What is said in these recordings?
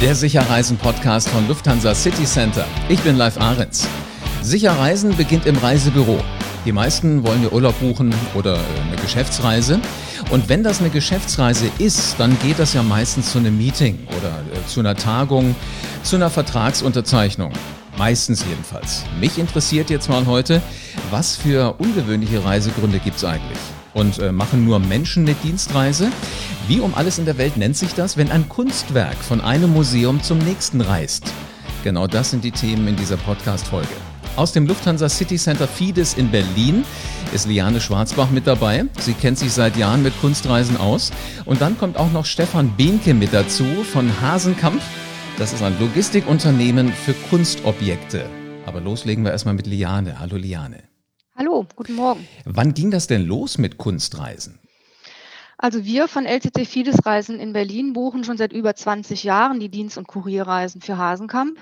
Der Sicherreisen-Podcast von Lufthansa City Center. Ich bin Live Ahrens. Sicherreisen beginnt im Reisebüro. Die meisten wollen ihr Urlaub buchen oder äh, eine Geschäftsreise. Und wenn das eine Geschäftsreise ist, dann geht das ja meistens zu einem Meeting oder äh, zu einer Tagung, zu einer Vertragsunterzeichnung. Meistens jedenfalls. Mich interessiert jetzt mal heute, was für ungewöhnliche Reisegründe gibt es eigentlich? Und äh, machen nur Menschen eine Dienstreise? Wie um alles in der Welt nennt sich das, wenn ein Kunstwerk von einem Museum zum nächsten reist? Genau das sind die Themen in dieser Podcast-Folge. Aus dem Lufthansa City Center Fides in Berlin ist Liane Schwarzbach mit dabei. Sie kennt sich seit Jahren mit Kunstreisen aus. Und dann kommt auch noch Stefan Behnke mit dazu von Hasenkamp. Das ist ein Logistikunternehmen für Kunstobjekte. Aber loslegen wir erstmal mit Liane. Hallo Liane. Hallo, guten Morgen. Wann ging das denn los mit Kunstreisen? Also wir von LTC Fides Reisen in Berlin buchen schon seit über 20 Jahren die Dienst- und Kurierreisen für Hasenkamp,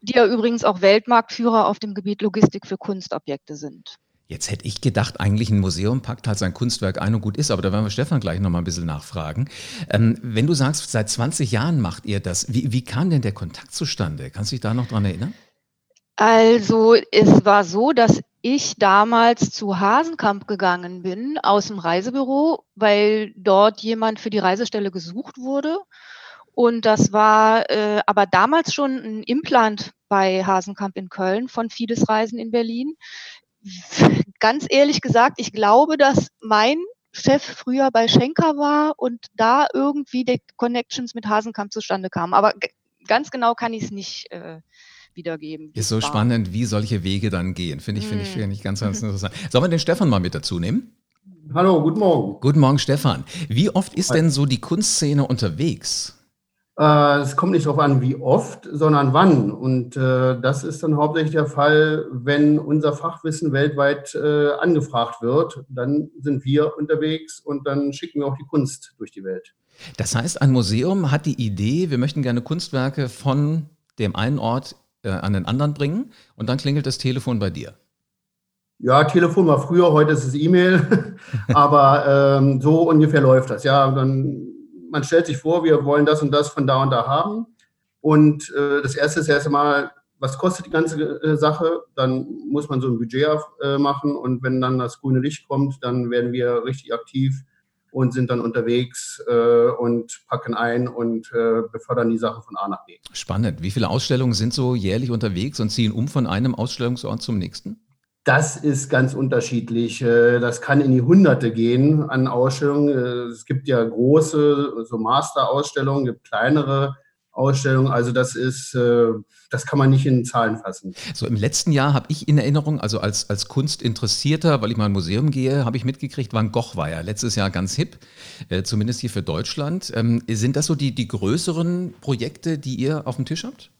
die ja übrigens auch Weltmarktführer auf dem Gebiet Logistik für Kunstobjekte sind. Jetzt hätte ich gedacht, eigentlich ein Museum packt halt sein Kunstwerk ein und gut ist, aber da werden wir Stefan gleich nochmal ein bisschen nachfragen. Ähm, wenn du sagst, seit 20 Jahren macht ihr das, wie, wie kam denn der Kontakt zustande? Kannst du dich da noch dran erinnern? Also es war so, dass ich damals zu Hasenkamp gegangen bin aus dem Reisebüro, weil dort jemand für die Reisestelle gesucht wurde. Und das war äh, aber damals schon ein Implant bei Hasenkamp in Köln von Fides Reisen in Berlin. Ganz ehrlich gesagt, ich glaube, dass mein Chef früher bei Schenker war und da irgendwie die Connections mit Hasenkamp zustande kamen. Aber ganz genau kann ich es nicht äh, wiedergeben. Ist so war. spannend, wie solche Wege dann gehen. Finde ich, finde ich, mm. finde ich ganz, ganz interessant. Sollen wir den Stefan mal mit dazu nehmen? Hallo, guten Morgen. Guten Morgen, Stefan. Wie oft ist denn so die Kunstszene unterwegs? Äh, es kommt nicht darauf an, wie oft, sondern wann. Und äh, das ist dann hauptsächlich der Fall, wenn unser Fachwissen weltweit äh, angefragt wird. Dann sind wir unterwegs und dann schicken wir auch die Kunst durch die Welt. Das heißt, ein Museum hat die Idee, wir möchten gerne Kunstwerke von dem einen Ort äh, an den anderen bringen und dann klingelt das Telefon bei dir. Ja, Telefon war früher, heute ist es E-Mail, aber ähm, so ungefähr läuft das. Ja, dann man stellt sich vor, wir wollen das und das von da und da haben und äh, das erste ist erst einmal, was kostet die ganze äh, Sache? Dann muss man so ein Budget äh, machen und wenn dann das grüne Licht kommt, dann werden wir richtig aktiv und sind dann unterwegs äh, und packen ein und äh, befördern die Sache von A nach B. Spannend. Wie viele Ausstellungen sind so jährlich unterwegs und ziehen um von einem Ausstellungsort zum nächsten? Das ist ganz unterschiedlich. Äh, das kann in die Hunderte gehen an Ausstellungen. Äh, es gibt ja große, so Master-Ausstellungen, gibt kleinere Ausstellung. Also das ist, äh, das kann man nicht in Zahlen fassen. So im letzten Jahr habe ich in Erinnerung, also als, als Kunstinteressierter, weil ich mal ein Museum gehe, habe ich mitgekriegt, Van Gogh war ja letztes Jahr ganz hip, äh, zumindest hier für Deutschland. Ähm, sind das so die, die größeren Projekte, die ihr auf dem Tisch habt?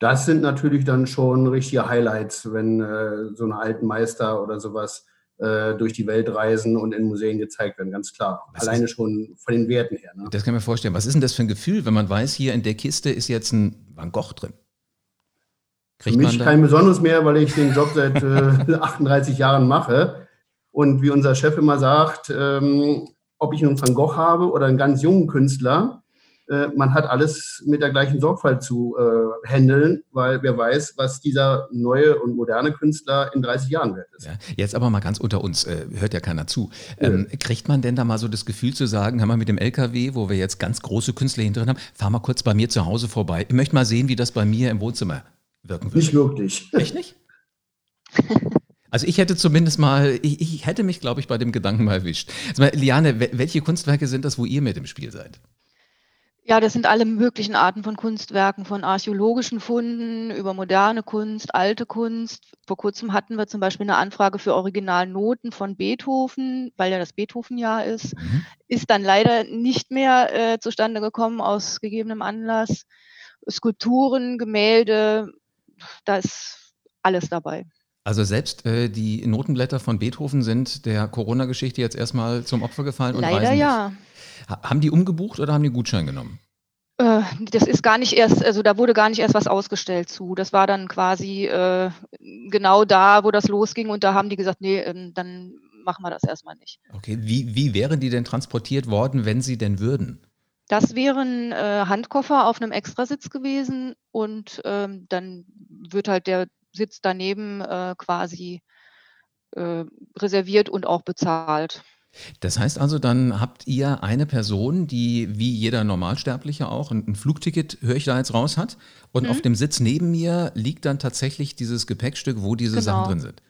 Das sind natürlich dann schon richtige Highlights, wenn äh, so ein alten Meister oder sowas äh, durch die Welt reisen und in Museen gezeigt werden, ganz klar. Was Alleine schon von den Werten her. Ne? Das kann ich mir vorstellen. Was ist denn das für ein Gefühl, wenn man weiß, hier in der Kiste ist jetzt ein Van Gogh drin? Kriegt für mich kein besonderes mehr, weil ich den Job seit äh, 38 Jahren mache. Und wie unser Chef immer sagt, ähm, ob ich einen Van Gogh habe oder einen ganz jungen Künstler, man hat alles mit der gleichen Sorgfalt zu äh, handeln, weil wer weiß, was dieser neue und moderne Künstler in 30 Jahren wert ist. Ja, jetzt aber mal ganz unter uns, äh, hört ja keiner zu. Ähm, ja. Kriegt man denn da mal so das Gefühl zu sagen, haben wir mit dem LKW, wo wir jetzt ganz große Künstler hinter haben, fahr mal kurz bei mir zu Hause vorbei. Ich möchte mal sehen, wie das bei mir im Wohnzimmer wirken würde. Nicht wirklich. Echt nicht? Also ich hätte zumindest mal, ich, ich hätte mich, glaube ich, bei dem Gedanken mal erwischt. Also, Liane, welche Kunstwerke sind das, wo ihr mit im Spiel seid? Ja, das sind alle möglichen Arten von Kunstwerken, von archäologischen Funden über moderne Kunst, alte Kunst. Vor kurzem hatten wir zum Beispiel eine Anfrage für Originalnoten von Beethoven, weil ja das Beethoven-Jahr ist. Mhm. Ist dann leider nicht mehr äh, zustande gekommen aus gegebenem Anlass. Skulpturen, Gemälde, da ist alles dabei. Also selbst äh, die Notenblätter von Beethoven sind der Corona-Geschichte jetzt erstmal zum Opfer gefallen und Leider ja. Nicht. Haben die umgebucht oder haben die Gutschein genommen? Äh, das ist gar nicht erst, also da wurde gar nicht erst was ausgestellt zu. Das war dann quasi äh, genau da, wo das losging und da haben die gesagt, nee, ähm, dann machen wir das erstmal nicht. Okay, wie, wie wären die denn transportiert worden, wenn sie denn würden? Das wäre ein äh, Handkoffer auf einem Extrasitz gewesen und ähm, dann wird halt der Sitz daneben äh, quasi äh, reserviert und auch bezahlt. Das heißt also, dann habt ihr eine Person, die wie jeder Normalsterbliche auch ein, ein Flugticket, höre ich da jetzt raus, hat. Und mhm. auf dem Sitz neben mir liegt dann tatsächlich dieses Gepäckstück, wo diese genau. Sachen drin sind.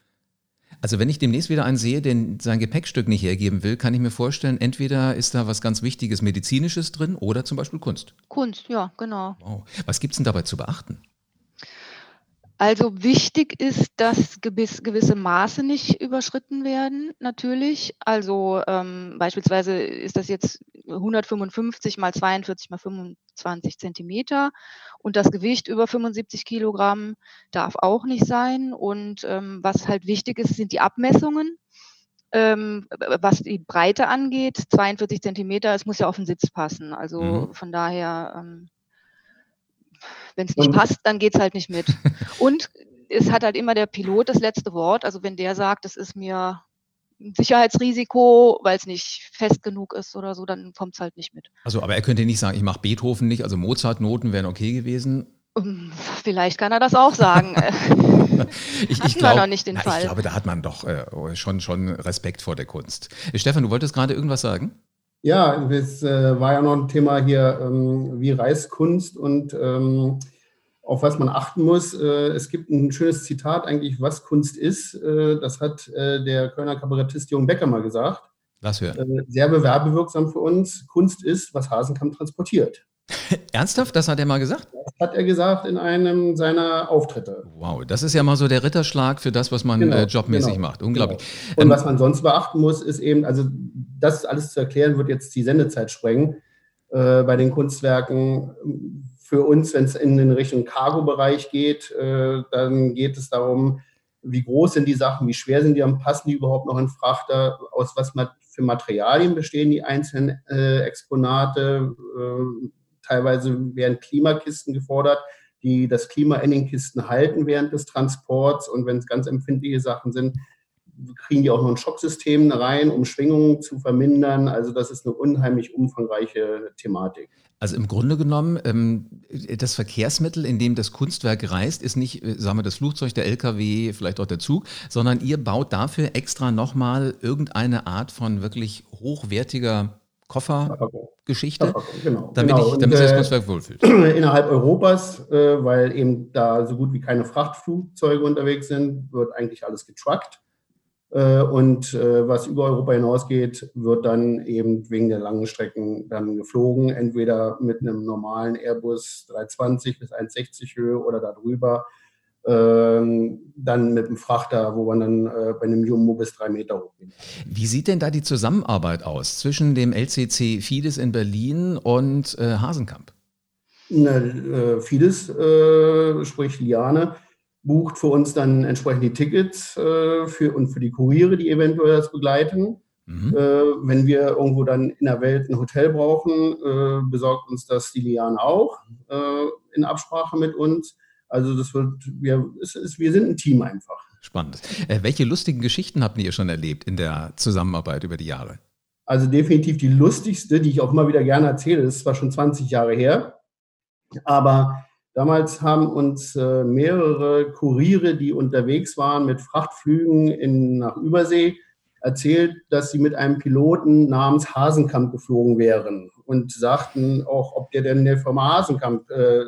Also wenn ich demnächst wieder einen sehe, der sein Gepäckstück nicht hergeben will, kann ich mir vorstellen, entweder ist da was ganz Wichtiges Medizinisches drin oder zum Beispiel Kunst. Kunst, ja, genau. Wow. Was gibt es denn dabei zu beachten? Also wichtig ist, dass gewiss, gewisse Maße nicht überschritten werden, natürlich. Also ähm, beispielsweise ist das jetzt 155 mal 42 mal 25 Zentimeter und das Gewicht über 75 Kilogramm darf auch nicht sein. Und ähm, was halt wichtig ist, sind die Abmessungen. Ähm, was die Breite angeht, 42 Zentimeter, es muss ja auf den Sitz passen. Also mhm. von daher ähm, wenn es nicht und, passt, dann geht es halt nicht mit. Und es hat halt immer der Pilot das letzte Wort. Also wenn der sagt, das ist mir ein Sicherheitsrisiko, weil es nicht fest genug ist oder so, dann kommt es halt nicht mit. Also, aber er könnte nicht sagen, ich mache Beethoven nicht, also Mozart-Noten wären okay gewesen. Ähm, vielleicht kann er das auch sagen. ich, ich glaube, noch nicht den na, Fall. Ich glaube, da hat man doch äh, schon, schon Respekt vor der Kunst. Stefan, du wolltest gerade irgendwas sagen? Ja, es äh, war ja noch ein Thema hier, ähm, wie Reiskunst und ähm, auf was man achten muss. Äh, es gibt ein schönes Zitat eigentlich, was Kunst ist. Äh, das hat der Kölner Kabarettist Jürgen Becker mal gesagt. Was hören? Sehr bewerbewirksam für uns. Kunst ist, was Hasenkamp transportiert. Ernsthaft? Das hat er mal gesagt? Das hat er gesagt in einem seiner Auftritte. Wow, das ist ja mal so der Ritterschlag für das, was man genau, äh, jobmäßig genau, macht. Unglaublich. Genau. Und ähm, was man sonst beachten muss, ist eben, also das alles zu erklären, wird jetzt die Sendezeit sprengen. Äh, bei den Kunstwerken für uns, wenn es in den Richtung Cargo-Bereich geht, äh, dann geht es darum, wie groß sind die Sachen, wie schwer sind die, passen die überhaupt noch in Frachter, aus was für Materialien bestehen die einzelnen äh, Exponate, äh, Teilweise werden Klimakisten gefordert, die das Klima in den Kisten halten während des Transports. Und wenn es ganz empfindliche Sachen sind, kriegen die auch noch ein Schocksystem rein, um Schwingungen zu vermindern. Also das ist eine unheimlich umfangreiche Thematik. Also im Grunde genommen, ähm, das Verkehrsmittel, in dem das Kunstwerk reist, ist nicht, äh, sagen wir, das Flugzeug, der LKW, vielleicht auch der Zug, sondern ihr baut dafür extra nochmal irgendeine Art von wirklich hochwertiger Koffergeschichte, genau, damit, genau. Ich, damit sich das äh, Kunstwerk wohlfühlt. Innerhalb Europas, äh, weil eben da so gut wie keine Frachtflugzeuge unterwegs sind, wird eigentlich alles getruckt. Äh, und was über Europa hinausgeht, wird dann eben wegen der langen Strecken dann geflogen, entweder mit einem normalen Airbus 320 bis 160 Höhe oder darüber ähm, dann mit dem Frachter, wo man dann äh, bei einem Jumbo bis drei Meter hochgehen. Wie sieht denn da die Zusammenarbeit aus zwischen dem LCC Fides in Berlin und äh, Hasenkamp? Na, äh, Fides, äh, sprich Liane, bucht für uns dann entsprechend die Tickets äh, für, und für die Kuriere, die eventuell das begleiten. Mhm. Äh, wenn wir irgendwo dann in der Welt ein Hotel brauchen, besorgt uns das die Liane auch in Absprache mit uns. Also das wird, wir, es ist, wir sind ein Team einfach. Spannend. Äh, welche lustigen Geschichten habt ihr schon erlebt in der Zusammenarbeit über die Jahre? Also definitiv die lustigste, die ich auch immer wieder gerne erzähle, das ist zwar schon 20 Jahre her, aber damals haben uns äh, mehrere Kuriere, die unterwegs waren mit Frachtflügen in, nach Übersee, erzählt, dass sie mit einem Piloten namens Hasenkamp geflogen wären und sagten auch, ob der denn der Firma Hasenkamp äh,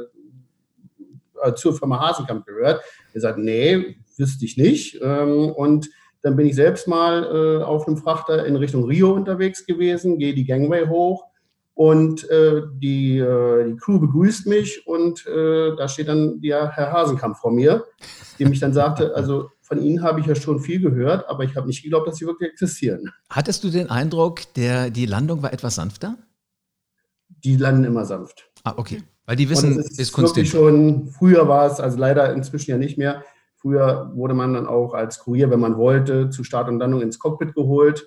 äh, zur Firma Hasenkamp gehört. Er sagt, nee, wüsste ich nicht. Ähm, und dann bin ich selbst mal äh, auf einem Frachter in Richtung Rio unterwegs gewesen, gehe die Gangway hoch und äh, die, äh, die Crew begrüßt mich und äh, da steht dann der Herr Hasenkamp vor mir, dem ich dann sagte, also von Ihnen habe ich ja schon viel gehört, aber ich habe nicht geglaubt, dass Sie wirklich existieren. Hattest du den Eindruck, der, die Landung war etwas sanfter? Die landen immer sanft. Ah, okay. Weil die wissen, es ist, ist Kunst. Wirklich schon, früher war es, also leider inzwischen ja nicht mehr. Früher wurde man dann auch als Kurier, wenn man wollte, zu Start und Landung ins Cockpit geholt,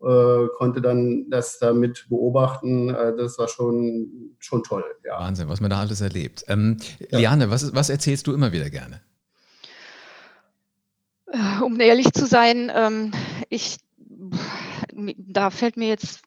konnte dann das damit beobachten. Äh, das war schon, schon toll. Ja. Wahnsinn, was man da alles erlebt. Ähm, ja. Liane, was, was erzählst du immer wieder gerne? Um ehrlich zu sein, ähm, ich, da fällt mir jetzt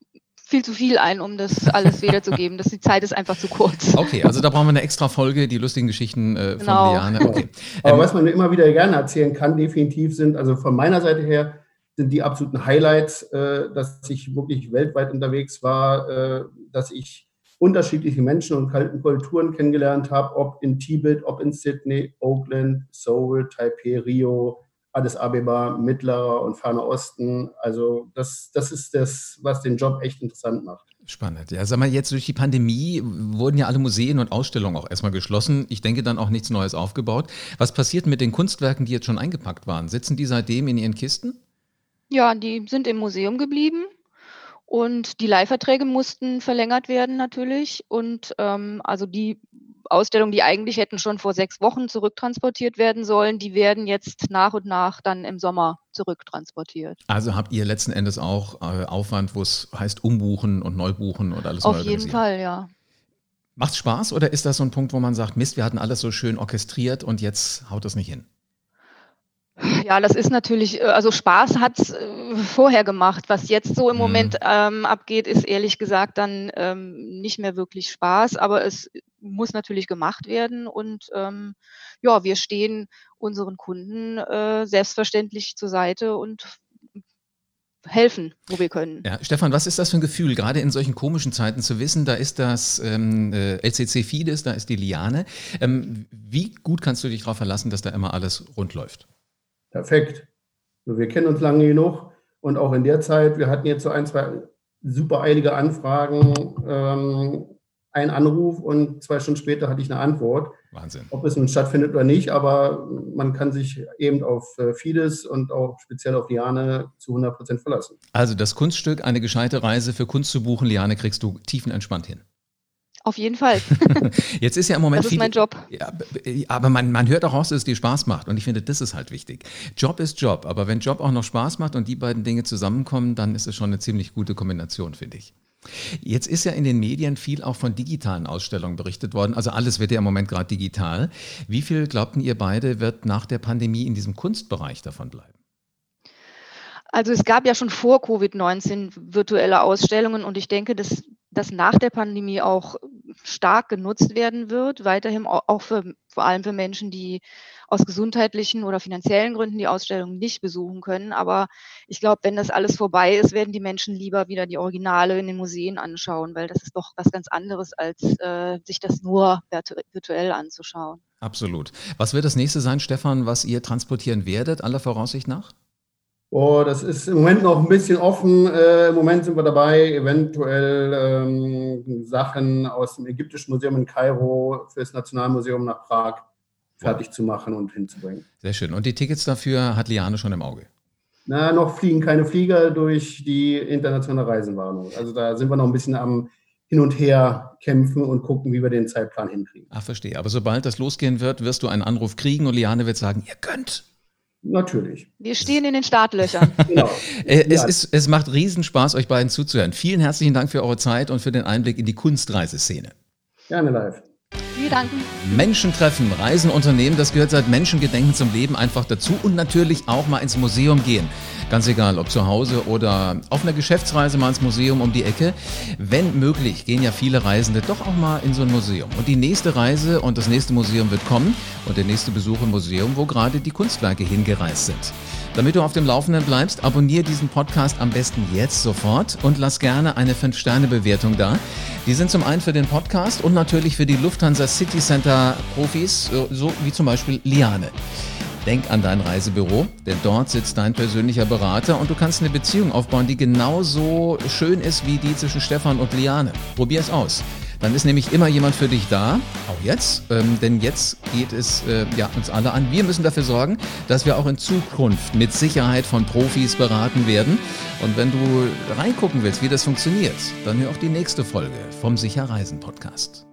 viel zu viel ein, um das alles wiederzugeben. Das, die Zeit ist einfach zu kurz. Okay, also da brauchen wir eine extra Folge, die lustigen Geschichten äh, genau. von Liane. Okay. Aber ähm, was man immer wieder gerne erzählen kann, definitiv sind, also von meiner Seite her, sind die absoluten Highlights, äh, dass ich wirklich weltweit unterwegs war, äh, dass ich unterschiedliche Menschen und Kulturen kennengelernt habe, ob in Tibet, ob in Sydney, Oakland, Seoul, Taipei, Rio, Addis Abeba, Mittlerer und Ferner Osten. Also das, das ist das, was den Job echt interessant macht. Spannend. Ja, sag mal, jetzt durch die Pandemie wurden ja alle Museen und Ausstellungen auch erstmal geschlossen. Ich denke dann auch nichts Neues aufgebaut. Was passiert mit den Kunstwerken, die jetzt schon eingepackt waren? Sitzen die seitdem in ihren Kisten? Ja, die sind im Museum geblieben. Und die Leihverträge mussten verlängert werden natürlich. Und ähm, also die Ausstellungen, die eigentlich hätten schon vor sechs Wochen zurücktransportiert werden sollen, die werden jetzt nach und nach dann im Sommer zurücktransportiert. Also habt ihr letzten Endes auch äh, Aufwand, wo es heißt umbuchen und neubuchen und alles Auf jeden Fall, ja. Macht Spaß oder ist das so ein Punkt, wo man sagt, Mist, wir hatten alles so schön orchestriert und jetzt haut das nicht hin? Ja, das ist natürlich, äh, also Spaß hat es äh, vorher gemacht. Was jetzt so im mhm. Moment ähm, abgeht, ist ehrlich gesagt dann ähm, nicht mehr wirklich Spaß, aber es muss natürlich gemacht werden und ähm, ja, wir stehen unseren Kunden äh, selbstverständlich zur Seite und helfen, wo wir können. Ja, Stefan, was ist das für ein Gefühl, gerade in solchen komischen Zeiten zu wissen, da ist das ähm, äh, LCC Fides, da ist die Liane. Ähm, wie gut kannst du dich darauf verlassen, dass da immer alles rund läuft? Perfekt. So, wir kennen uns lange genug und auch in der Zeit, wir hatten jetzt so ein, zwei super eilige Anfragen, ähm, ein Anruf und zwei Stunden später hatte ich eine Antwort. Wahnsinn. Ob es nun stattfindet oder nicht, aber man kann sich eben auf äh, Fides und auch speziell auf Liane zu 100 Prozent verlassen. Also das Kunststück, eine gescheite Reise für Kunst zu buchen, Liane, kriegst du tiefenentspannt hin. Auf jeden Fall. Jetzt ist ja im Moment. Das ist mein Job. Ja, aber man, man hört auch raus, dass es dir Spaß macht. Und ich finde, das ist halt wichtig. Job ist Job. Aber wenn Job auch noch Spaß macht und die beiden Dinge zusammenkommen, dann ist es schon eine ziemlich gute Kombination, finde ich. Jetzt ist ja in den Medien viel auch von digitalen Ausstellungen berichtet worden. Also alles wird ja im Moment gerade digital. Wie viel glaubten ihr beide, wird nach der Pandemie in diesem Kunstbereich davon bleiben? Also es gab ja schon vor Covid-19 virtuelle Ausstellungen und ich denke, dass das nach der Pandemie auch stark genutzt werden wird, weiterhin auch für, vor allem für Menschen, die aus gesundheitlichen oder finanziellen Gründen die Ausstellung nicht besuchen können. Aber ich glaube, wenn das alles vorbei ist, werden die Menschen lieber wieder die Originale in den Museen anschauen, weil das ist doch was ganz anderes, als äh, sich das nur virtuell anzuschauen. Absolut. Was wird das nächste sein, Stefan, was ihr transportieren werdet, aller Voraussicht nach? Oh, das ist im Moment noch ein bisschen offen. Äh, Im Moment sind wir dabei, eventuell ähm, Sachen aus dem Ägyptischen Museum in Kairo für das Nationalmuseum nach Prag fertig ja. zu machen und hinzubringen. Sehr schön. Und die Tickets dafür hat Liane schon im Auge? Na, noch fliegen keine Flieger durch die internationale Reisenwarnung. Also da sind wir noch ein bisschen am hin und her kämpfen und gucken, wie wir den Zeitplan hinkriegen. Ach, verstehe. Aber sobald das losgehen wird, wirst du einen Anruf kriegen und Liane wird sagen, ihr könnt. Natürlich. Wir stehen in den Startlöchern. genau. Äh, es, ist, es macht Riesenspaß, euch beiden zuzuhören. Vielen herzlichen Dank für eure Zeit und für den Einblick in die Kunstreiseszene. Gerne live. Wir danken. Menschen treffen, Reisen unternehmen, das gehört seit Menschengedenken zum Leben einfach dazu und natürlich auch mal ins Museum gehen. Ganz egal, ob zu Hause oder auf einer Geschäftsreise mal ins Museum um die Ecke. Wenn möglich, gehen ja viele Reisende doch auch mal in so ein Museum. Und die nächste Reise und das nächste Museum wird kommen und der nächste Besuch im Museum, wo gerade die Kunstwerke hingereist sind. Damit du auf dem Laufenden bleibst, abonniere diesen Podcast am besten jetzt sofort und lass gerne eine 5-Sterne-Bewertung da. Die sind zum einen für den Podcast und natürlich für die Lufthansa City Center Profis, so wie zum Beispiel Liane. Denk an dein Reisebüro, denn dort sitzt dein persönlicher Berater und du kannst eine Beziehung aufbauen, die genauso schön ist wie die zwischen Stefan und Liane. Probier es aus. Dann ist nämlich immer jemand für dich da, auch jetzt, ähm, denn jetzt geht es äh, ja, uns alle an. Wir müssen dafür sorgen, dass wir auch in Zukunft mit Sicherheit von Profis beraten werden. Und wenn du reingucken willst, wie das funktioniert, dann hör auch die nächste Folge vom Sicher Reisen Podcast.